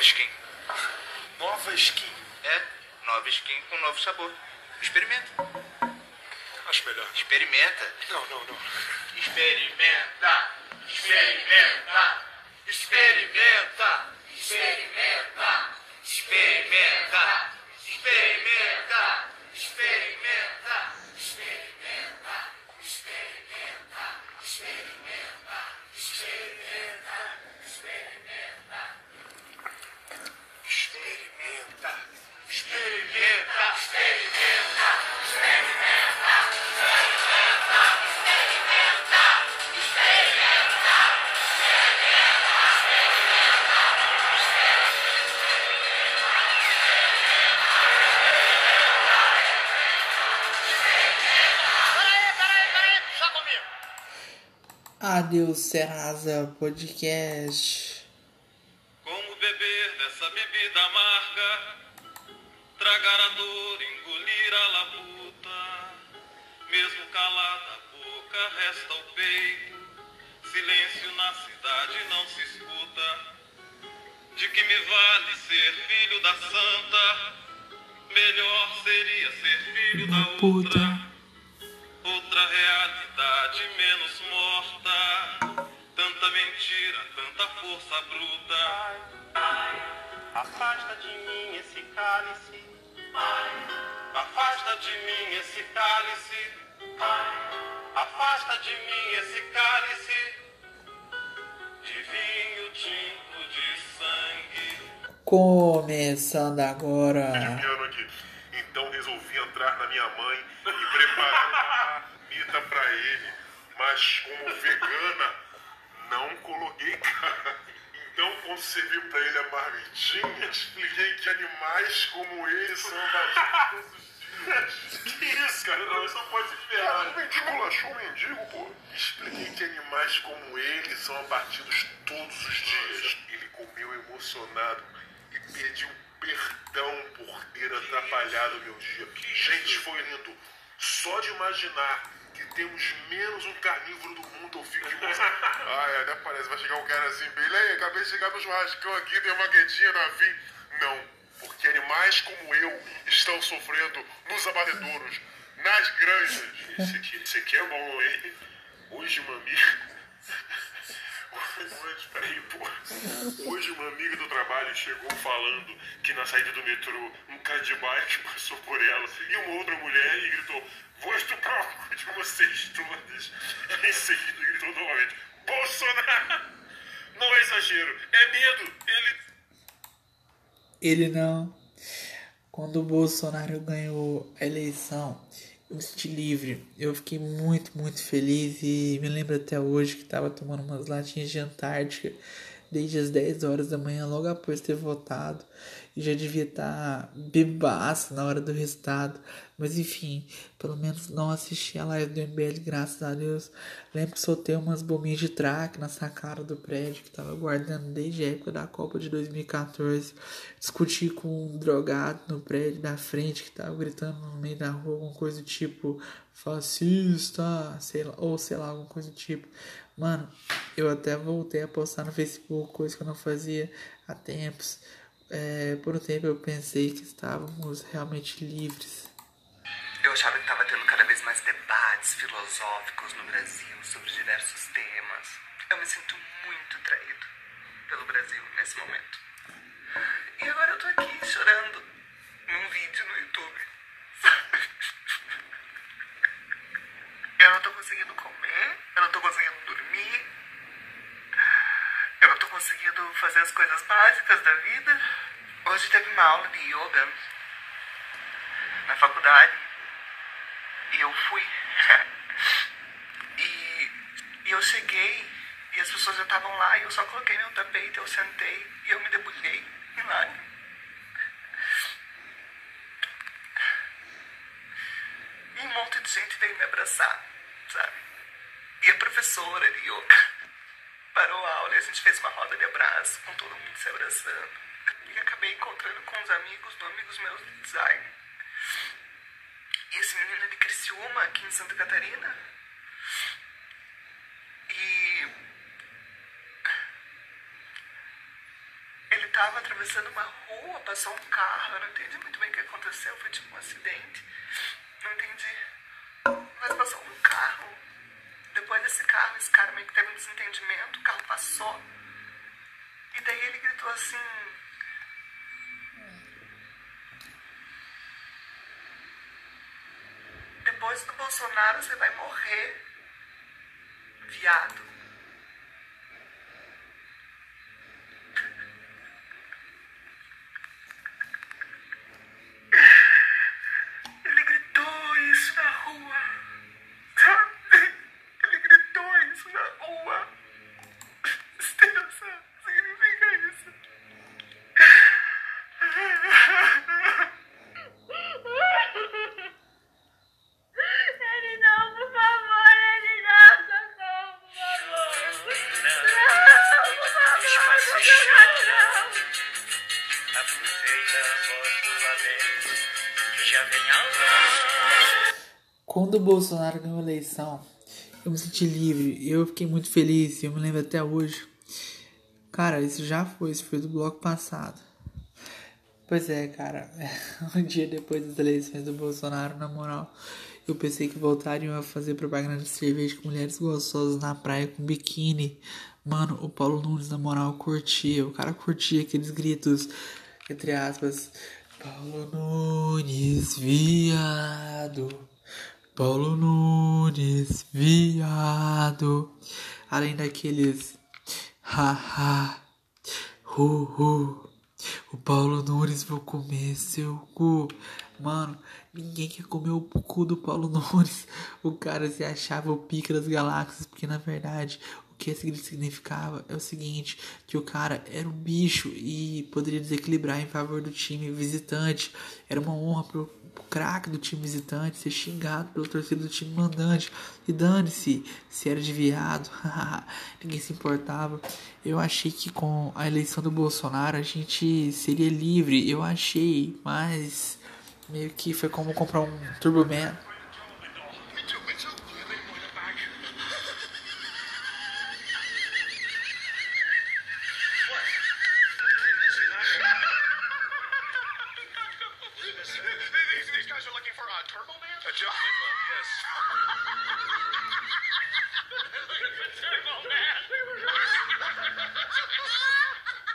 Nova skin. Nova skin. É, nova skin com novo sabor. Experimenta. Acho melhor. Experimenta. Não, não, não. Experimenta. Experimenta. Experimenta. Experimenta. Experimenta. Adeus Serasa Podcast. Como beber dessa bebida amarga, tragar a dor, engolir a labuta, mesmo calada a boca resta o peito, silêncio na cidade não se escuta. De que me vale ser filho da santa? Melhor seria ser filho da outra. Outra realidade menos morta. Tanta mentira, tanta força bruta. Afasta de mim esse cálice. Afasta de mim esse cálice. Afasta de mim esse cálice. De vinho tinto de sangue. Começando agora. piano aqui. Então resolvi entrar na minha mãe e preparar pra ele. Mas como vegana, não coloquei carne. Então, quando servi pra ele a marmitinha, expliquei que animais como ele são abatidos todos os dias. Que isso, cara? Não, isso não pode ferrar. O mendigo achou o mendigo, pô. Expliquei que animais como ele são abatidos todos os dias. Ele comeu emocionado e pediu perdão por ter atrapalhado meu dia. Gente, foi lindo. Só de imaginar que temos menos um carnívoro do mundo, eu fico de Ah, é, até parece. Vai chegar um cara assim, bem, "Ei, acabei de chegar no churrascão aqui, tem uma quentinha na fim. Não, porque animais como eu estão sofrendo nos abatedouros, nas granjas. Esse aqui, esse aqui é bom, hein? Hoje, mami. Hoje, peraí, pô. Hoje uma amiga do trabalho chegou falando que na saída do metrô um cara de bike passou por ela e uma outra mulher e gritou: Vou estuprar o cu de vocês todas. Em seguida gritou novamente: Bolsonaro! Não é exagero, é medo. Ele Ele não. Quando o Bolsonaro ganhou a eleição, eu me senti livre. Eu fiquei muito, muito feliz e me lembro até hoje que tava tomando umas latinhas de Antártica desde as 10 horas da manhã, logo após ter votado. Já devia estar bebaço na hora do resultado. Mas enfim, pelo menos não assisti a live do MBL, graças a Deus. Lembro que soltei umas bombinhas de track na sacada do prédio que tava guardando desde a época da Copa de 2014. Discuti com um drogado no prédio da frente que tava gritando no meio da rua alguma coisa do tipo fascista, sei lá, ou sei lá, alguma coisa do tipo. Mano, eu até voltei a postar no Facebook, coisa que eu não fazia há tempos. É, por um tempo eu pensei que estávamos realmente livres. Eu achava que estava tendo cada vez mais debates filosóficos no Brasil sobre diversos temas. Eu me sinto muito traído pelo Brasil nesse momento. E agora eu tô aqui chorando num vídeo no YouTube. Eu não tô conseguindo comer, eu não tô conseguindo dormir, eu não tô conseguindo fazer as coisas básicas da vida. Hoje teve uma aula de yoga na faculdade e eu fui. e, e eu cheguei e as pessoas já estavam lá e eu só coloquei meu tapete, eu sentei e eu me debulhei em lágrimas. E um monte de gente veio me abraçar, sabe? E a professora de yoga a gente fez uma roda de abraço, com todo mundo se abraçando. E acabei encontrando com uns amigos, do amigos meus de design. E esse menino é de Criciúma, aqui em Santa Catarina. E ele estava atravessando uma rua, passou um carro, eu não entendi muito bem o que aconteceu, foi tipo um acidente. Não entendi. Mas passou um carro. Desse carro, esse cara meio que teve um desentendimento, o carro passou. E daí ele gritou assim. Depois do Bolsonaro você vai morrer, viado. Quando o Bolsonaro ganhou a eleição, eu me senti livre. Eu fiquei muito feliz. Eu me lembro até hoje. Cara, isso já foi. Isso foi do bloco passado. Pois é, cara. Um dia depois das eleições do Bolsonaro, na moral, eu pensei que voltariam a fazer propaganda de cerveja com mulheres gostosas na praia com biquíni. Mano, o Paulo Nunes, na moral, curtia. O cara curtia aqueles gritos, entre aspas. Paulo Nunes, viado. Paulo Nunes, viado. Além daqueles. Haha. Hu, hu. O Paulo Nunes vou comer seu cu. Mano, ninguém quer comer o cu do Paulo Nunes. O cara se achava o pica das galáxias, porque na verdade o que esse grito significava é o seguinte, que o cara era um bicho e poderia desequilibrar em favor do time visitante. Era uma honra pro, pro craque do time visitante ser xingado pelo torcedor do time mandante. E dane-se se era de viado. Ninguém se importava. Eu achei que com a eleição do Bolsonaro a gente seria livre. Eu achei, mas meio que foi como comprar um Turbo Man. These guys are looking for a turbo man? A giant one, yes.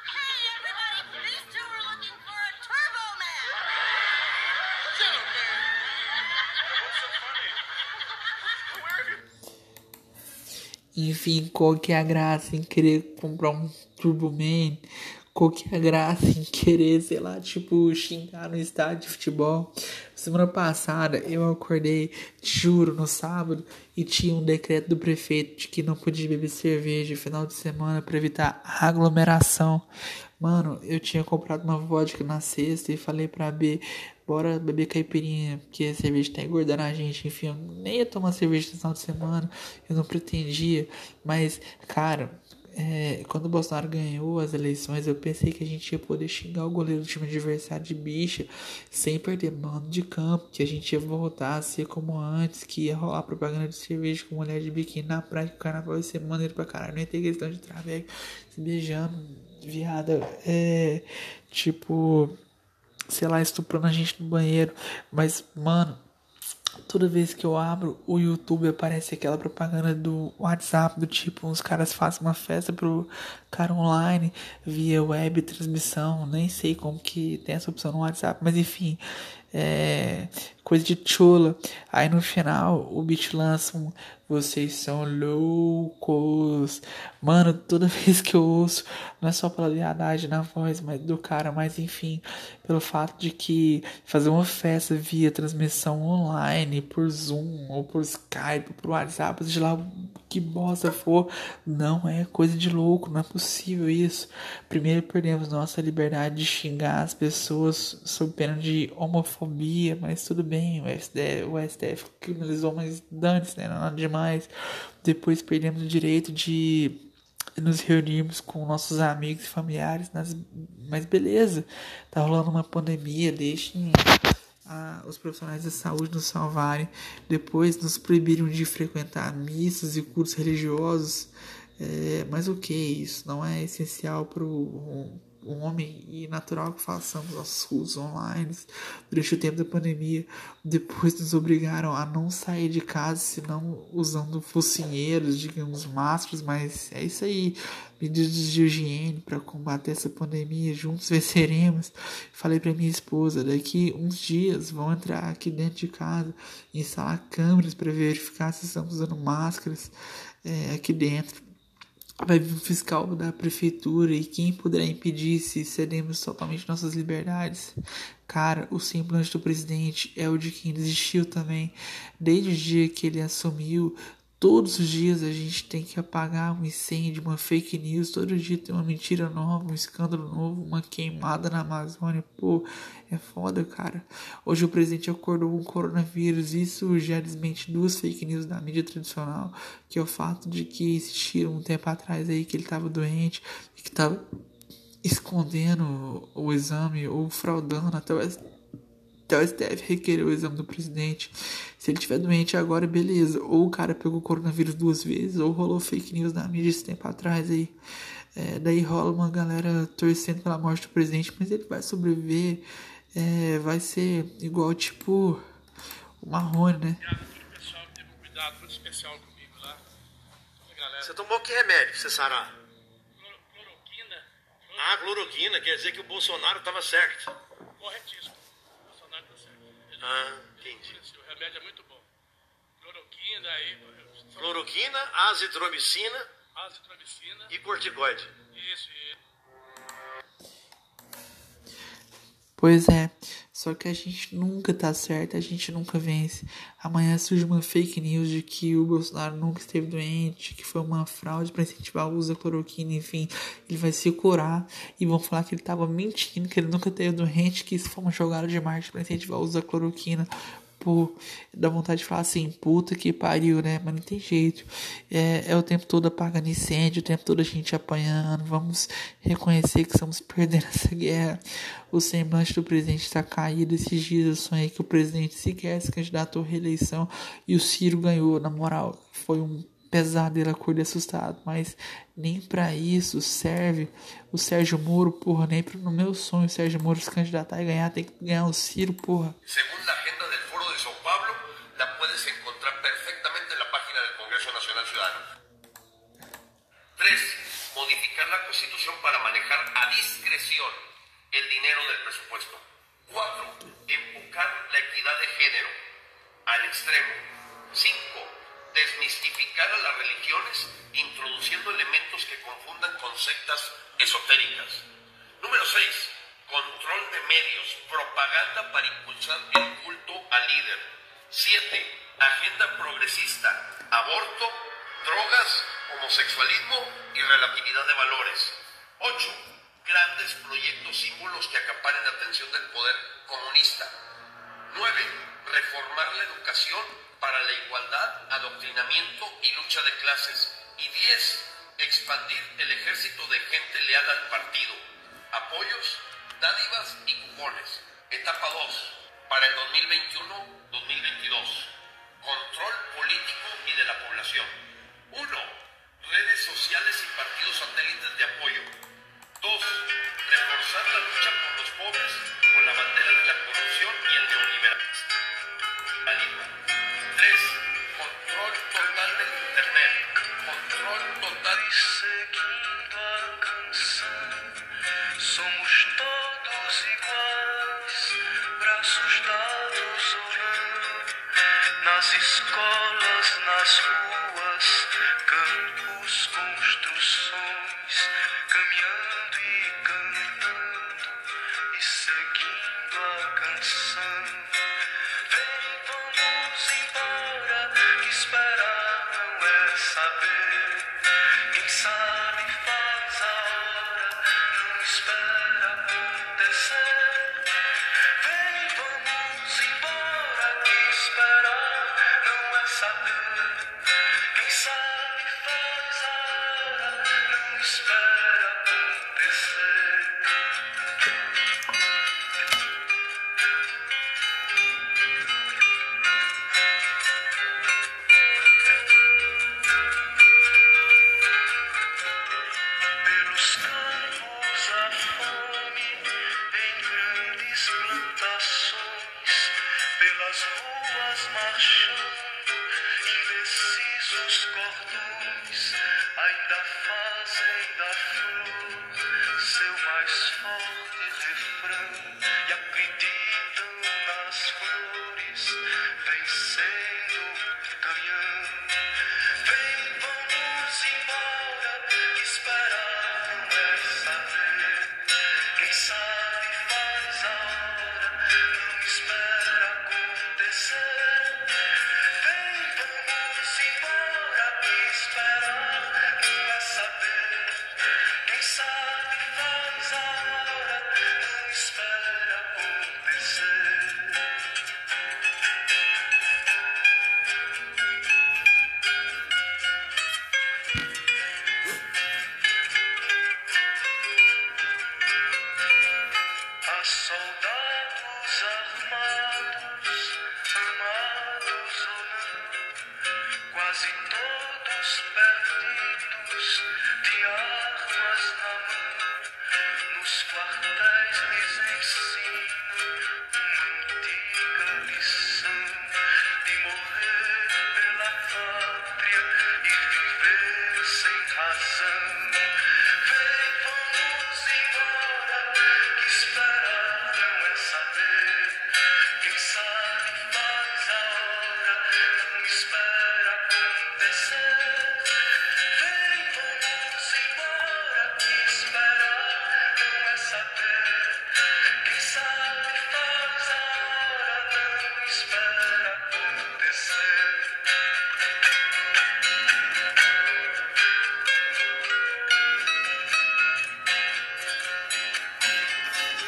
Hey, everybody, these two are looking for a Turbo Man. Enfim, qual que é a graça em querer comprar um Turbo Man? Qual que é a graça em querer, sei lá, tipo, xingar no estádio de futebol? Semana passada eu acordei, juro, no sábado, e tinha um decreto do prefeito de que não podia beber cerveja no final de semana para evitar aglomeração. Mano, eu tinha comprado uma vodka na sexta e falei pra B, bora beber caipirinha, porque a cerveja tá engordando a gente. Enfim, eu nem ia tomar cerveja no final de semana, eu não pretendia. Mas, cara, é, quando o Bolsonaro ganhou as eleições, eu pensei que a gente ia poder xingar o goleiro do time adversário de bicha sem perder mano de campo, que a gente ia voltar a ser como antes, que ia rolar propaganda de cerveja com mulher de biquíni na praia, que o carnaval ia ser maneiro pra caralho, não ia ter questão de traveco se beijando, viada, é tipo, sei lá, estuprando a gente no banheiro, mas mano. Toda vez que eu abro o YouTube aparece aquela propaganda do WhatsApp do tipo, uns caras fazem uma festa pro cara online via web transmissão, nem sei como que tem essa opção no WhatsApp, mas enfim, é coisa de chola. Aí no final o beat lança um vocês são loucos. Mano, toda vez que eu ouço, não é só pela lealdade na voz, mas do cara, mas enfim, pelo fato de que fazer uma festa via transmissão online, por Zoom, ou por Skype, ou por WhatsApp, de lá que bosta for, não é coisa de louco, não é possível isso. Primeiro perdemos nossa liberdade de xingar as pessoas sob pena de homofobia, mas tudo bem, o STF, o STF criminalizou, mas dane-se, né? Nada demais. Depois perdemos o direito de nos reunirmos com nossos amigos e familiares, nas... mas beleza, tá rolando uma pandemia, deixem a, os profissionais da saúde nos salvarem, depois nos proibiram de frequentar missas e cultos religiosos, é, mas ok, isso não é essencial para o homem e natural que façamos nossos cultos online durante o tempo da pandemia. Depois nos obrigaram a não sair de casa, senão usando focinheiros, digamos, máscaras, mas é isso aí. Medidas de higiene para combater essa pandemia, juntos venceremos. Falei para minha esposa, daqui uns dias vão entrar aqui dentro de casa, instalar câmeras para verificar se estamos usando máscaras é, aqui dentro vai vir um fiscal da prefeitura e quem poderá impedir se cedemos totalmente nossas liberdades? Cara, o semblante do presidente é o de quem desistiu também. Desde o dia que ele assumiu, Todos os dias a gente tem que apagar um incêndio, uma fake news. Todo dia tem uma mentira nova, um escândalo novo, uma queimada na Amazônia. Pô, é foda, cara. Hoje o presidente acordou com o coronavírus. Isso já desmente duas fake news da mídia tradicional, que é o fato de que existiram um tempo atrás aí que ele tava doente e que tava escondendo o exame ou fraudando até o até o STF requerer o exame do presidente. Se ele tiver doente agora, beleza. Ou o cara pegou coronavírus duas vezes, ou rolou fake news na mídia esse tempo atrás aí. É, daí rola uma galera torcendo pela morte do presidente, mas ele vai sobreviver. É, vai ser igual tipo o Marrone, né? pessoal teve um cuidado muito especial comigo lá. Galera. Você tomou que remédio pra você sarar? Cloro- Cloroquina, cloro- Ah, cloroquina, quer dizer que o Bolsonaro tava certo. corretíssimo. O Bolsonaro tá certo. Ele- Ah, entendi. Remédio é muito bom. Cloroquina, aí, Cloroquina, azitromicina azitromicina. e corticoide. Isso, isso. Pois é, só que a gente nunca tá certo, a gente nunca vence. Amanhã surge uma fake news de que o Bolsonaro nunca esteve doente, que foi uma fraude para incentivar o uso da cloroquina, enfim, ele vai se curar e vão falar que ele tava mentindo, que ele nunca teve doente, que isso foi uma jogada de marketing para incentivar o uso da cloroquina. Pô, dá vontade de falar assim, puta que pariu, né? Mas não tem jeito. É, é o tempo todo apagando incêndio, o tempo todo a gente apanhando. Vamos reconhecer que estamos perdendo essa guerra. O semblante do presidente está caído. Esses dias eu sonhei que o presidente sequer se candidatou à reeleição e o Ciro ganhou. Na moral, foi um pesadelo, acordei assustado. Mas nem pra isso serve o Sérgio Moro, porra. Nem pro, no meu sonho o Sérgio Moro se candidatar e ganhar. Tem que ganhar o Ciro, porra. Según a discreción el dinero del presupuesto. 4. Empujar la equidad de género al extremo. 5. Desmistificar a las religiones introduciendo elementos que confundan con sectas esotéricas. Número 6. Control de medios, propaganda para impulsar el culto al líder. 7. Agenda progresista, aborto, drogas, homosexualismo y relatividad de valores. 8. Grandes proyectos símbolos que acaparen la atención del poder comunista. 9. Reformar la educación para la igualdad, adoctrinamiento y lucha de clases. Y 10. Expandir el ejército de gente leal al partido. Apoyos, dádivas y cupones. Etapa 2. Para el 2021-2022. Control político y de la población. 1. Redes sociales y partidos satélites de apoyo. 2. Reforzar la lucha por los pobres con la bandera de la é